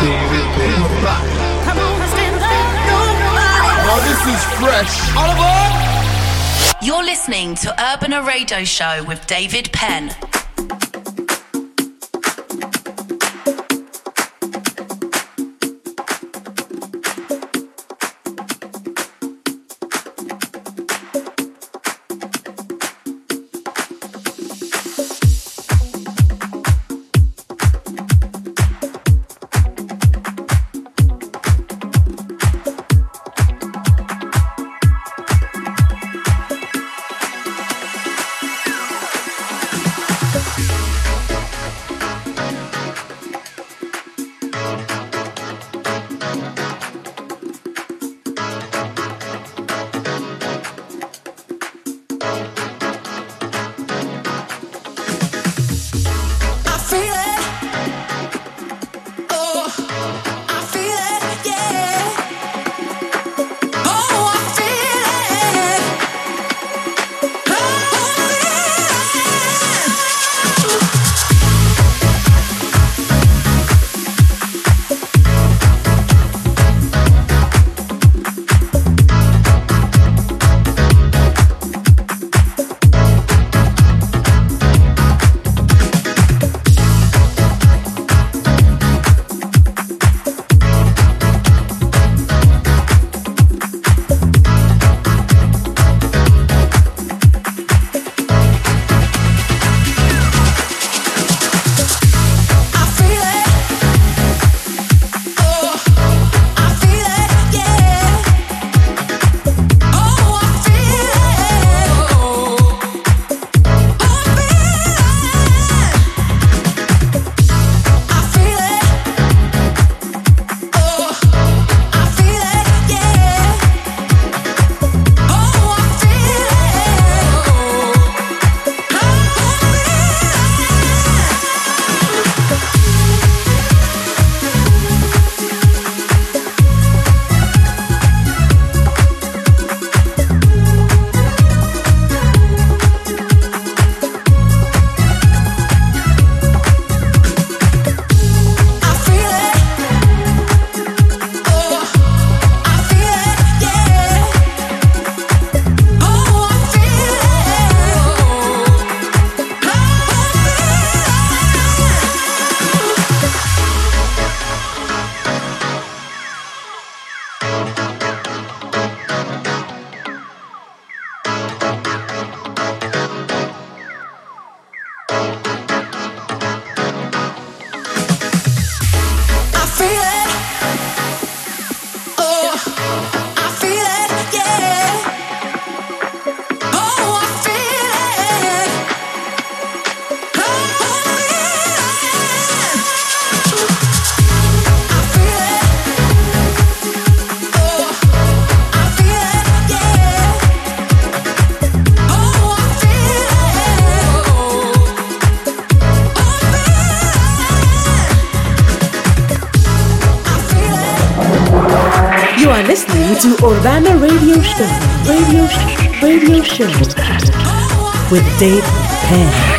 This is fresh. Aboard! You're listening to Urban Radio Show with David Penn. Show. With Dave Penn.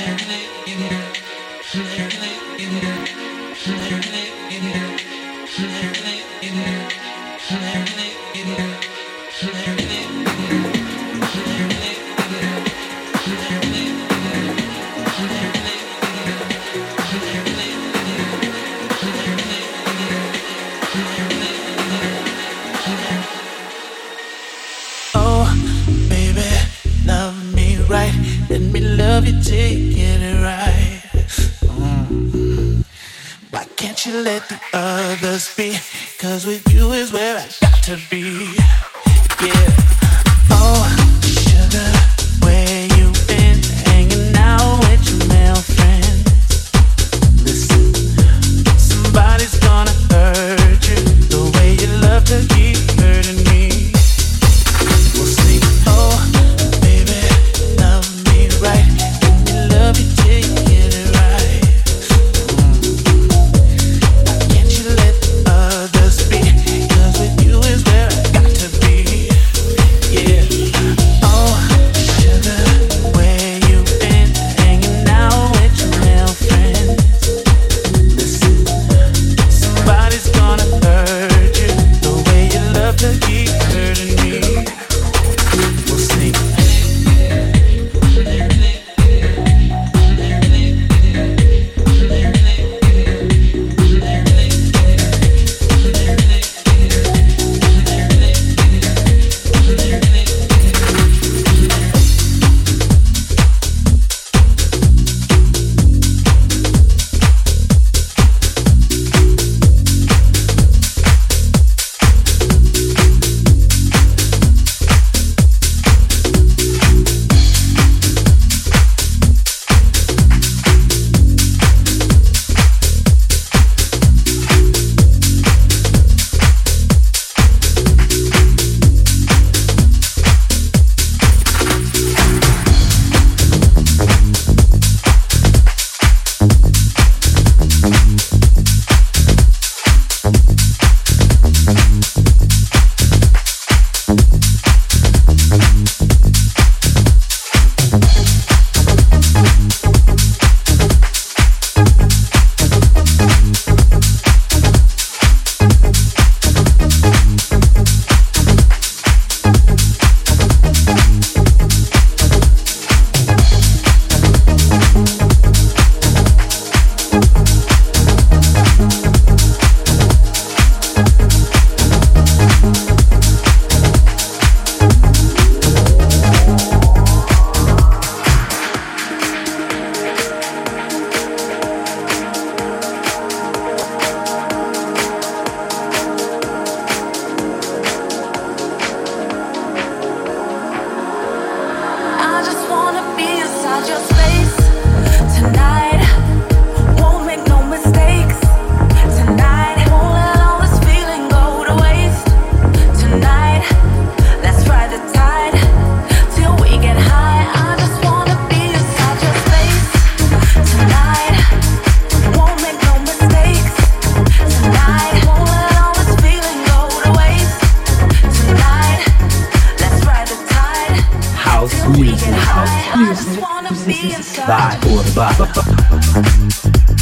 Oh, by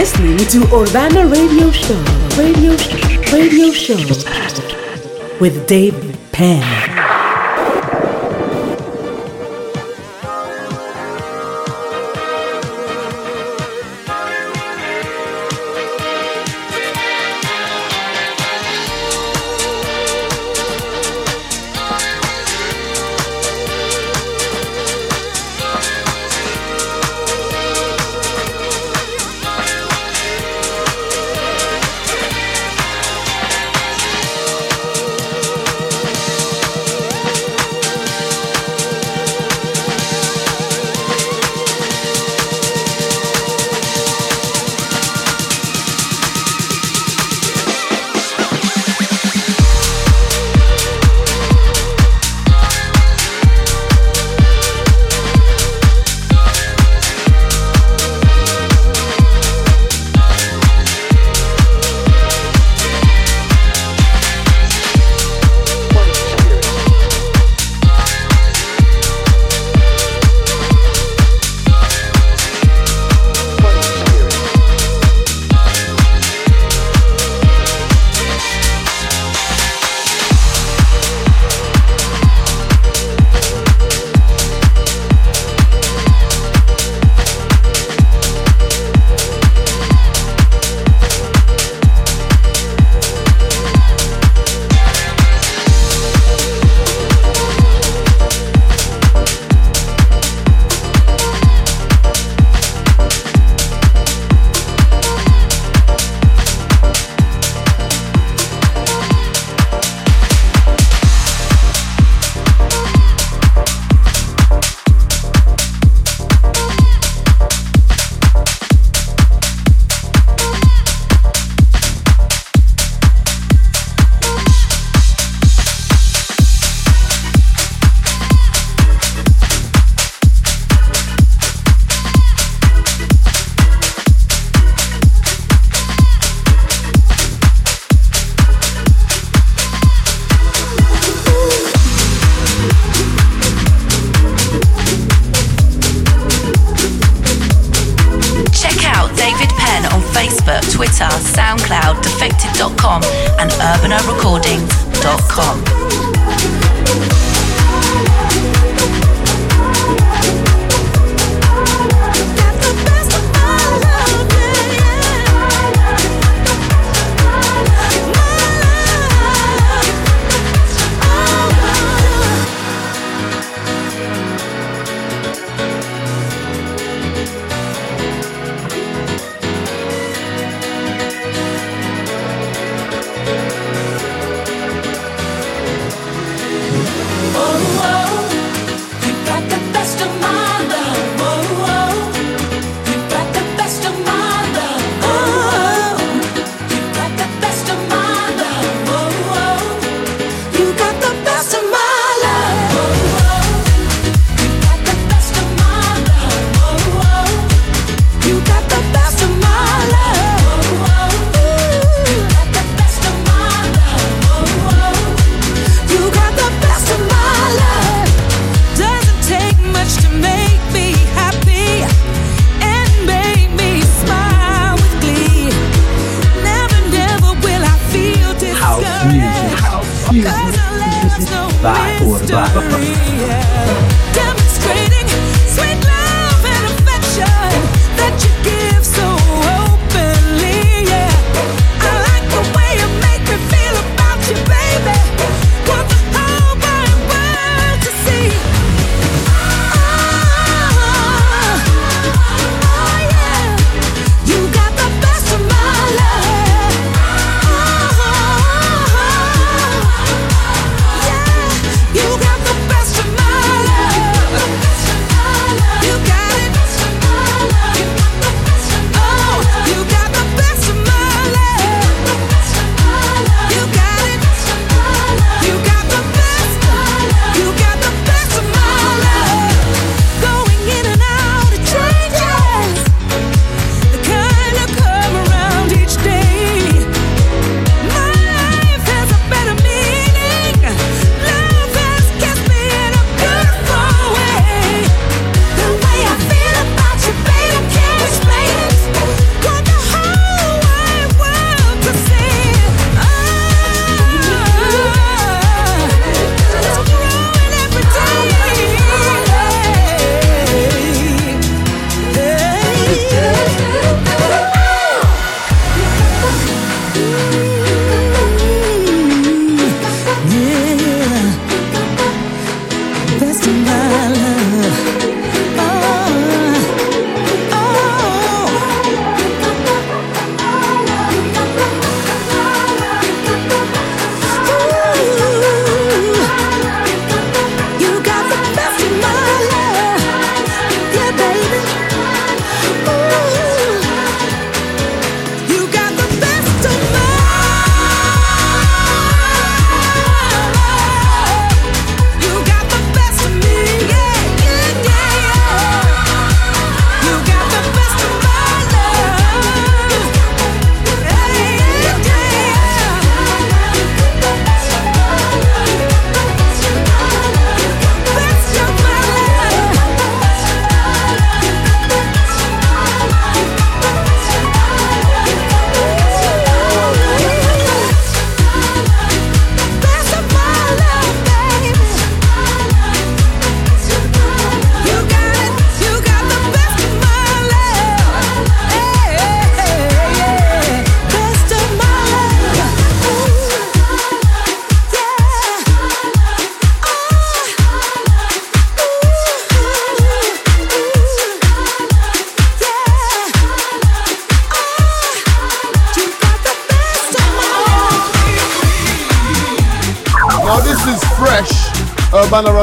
listening to Urbana Radio Show. Radio Show Radio Show with Dave Penn.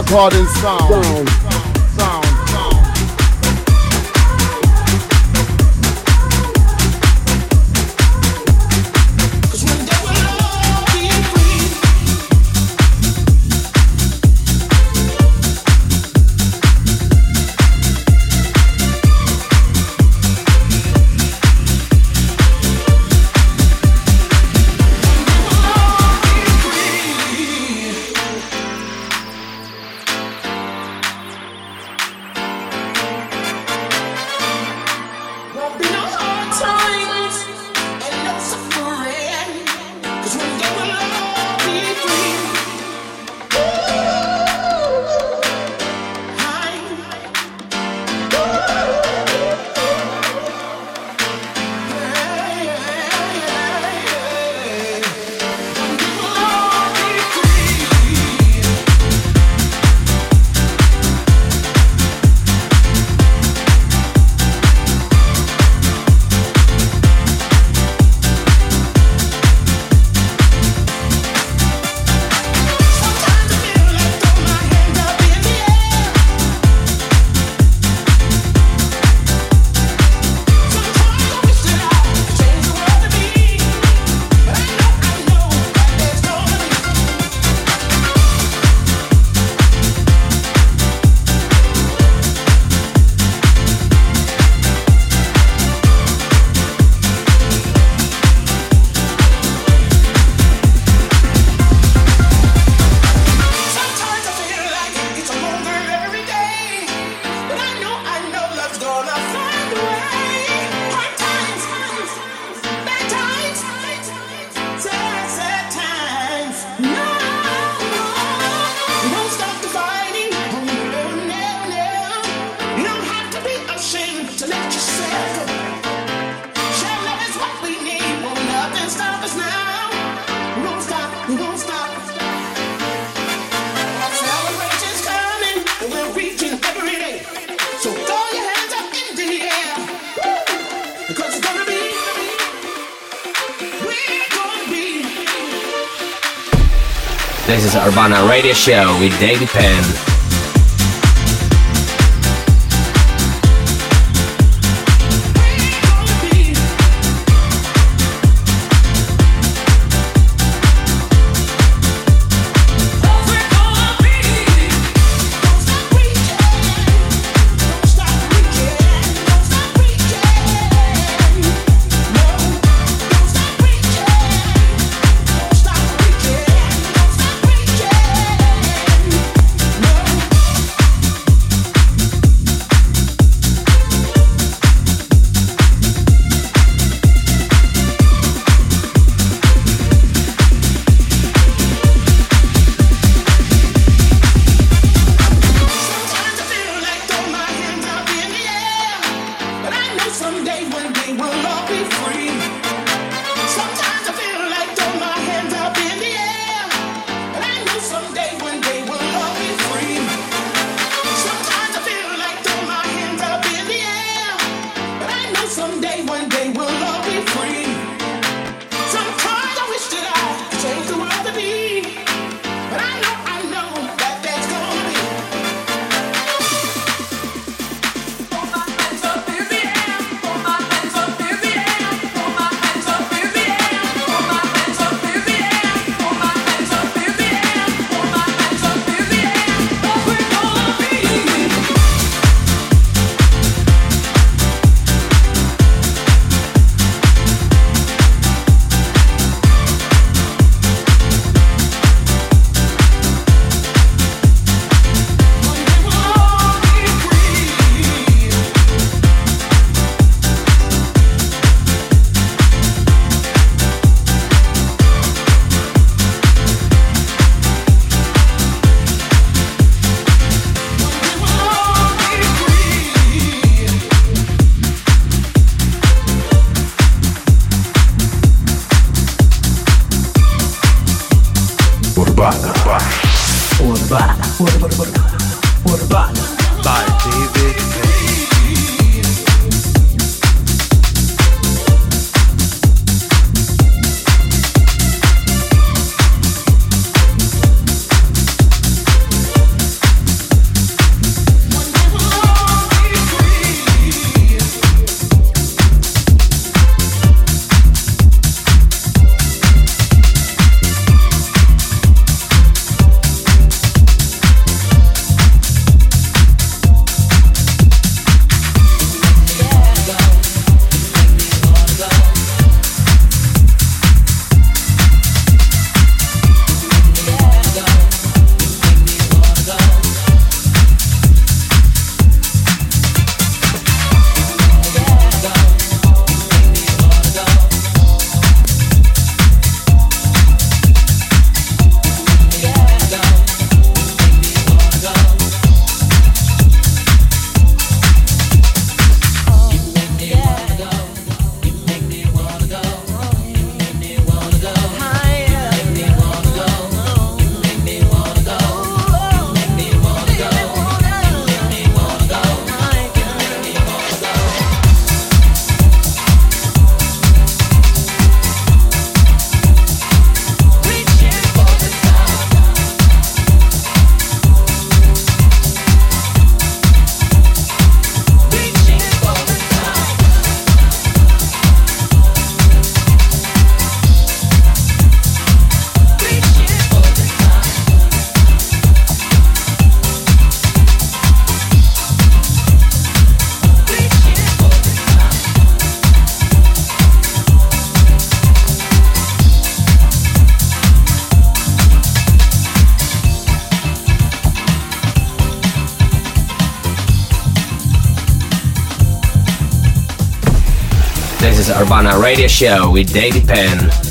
Urbana This is Urbana Radio Show with David Penn. Is Urbana Radio Show with David Penn.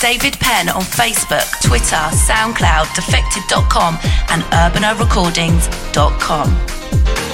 David Penn on Facebook, Twitter, SoundCloud, defected.com, and urbanarecordings.com.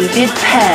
David Penn.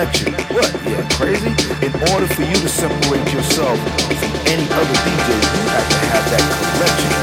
Mix with David Penn. into the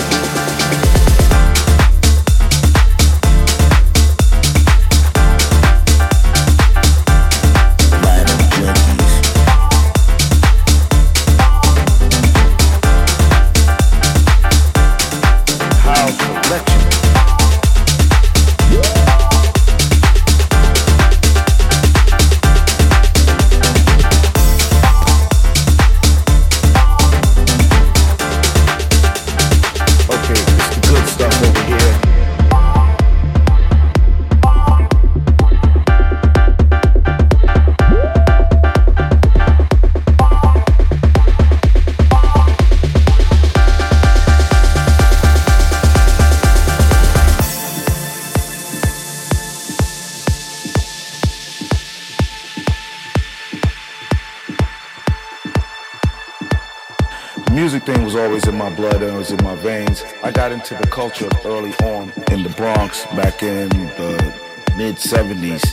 culture early on in the Bronx back in the mid 70s.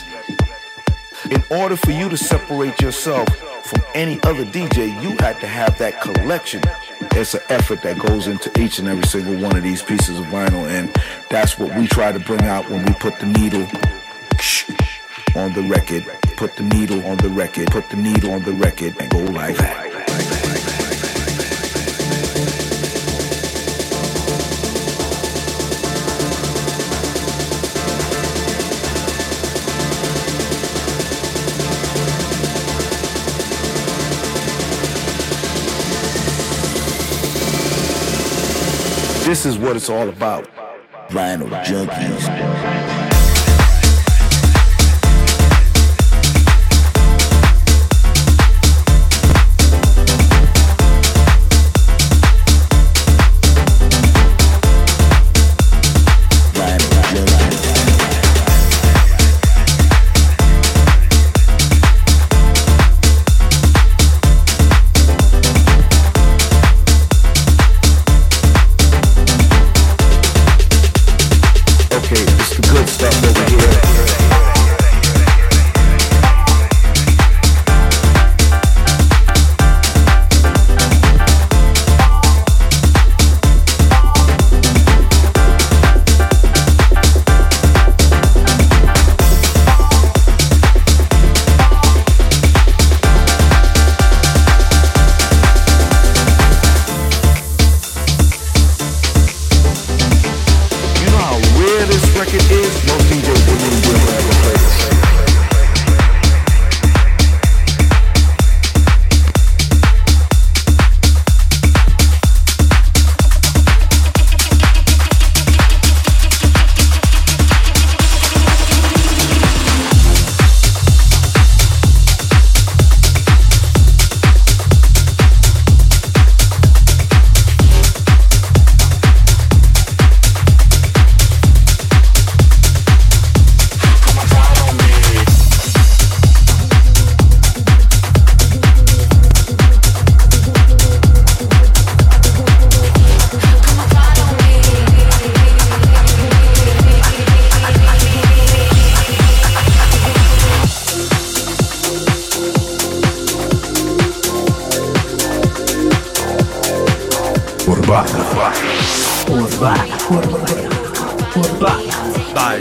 In order for you to separate yourself from any other DJ, you had to have that collection. It's an effort that goes into each and every single one of these pieces of vinyl, and that's what we try to bring out when we put the needle on the record. Put the needle on the record, put the needle on the record, and go like that. This is what it's all about. Vinyl junkies.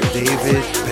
David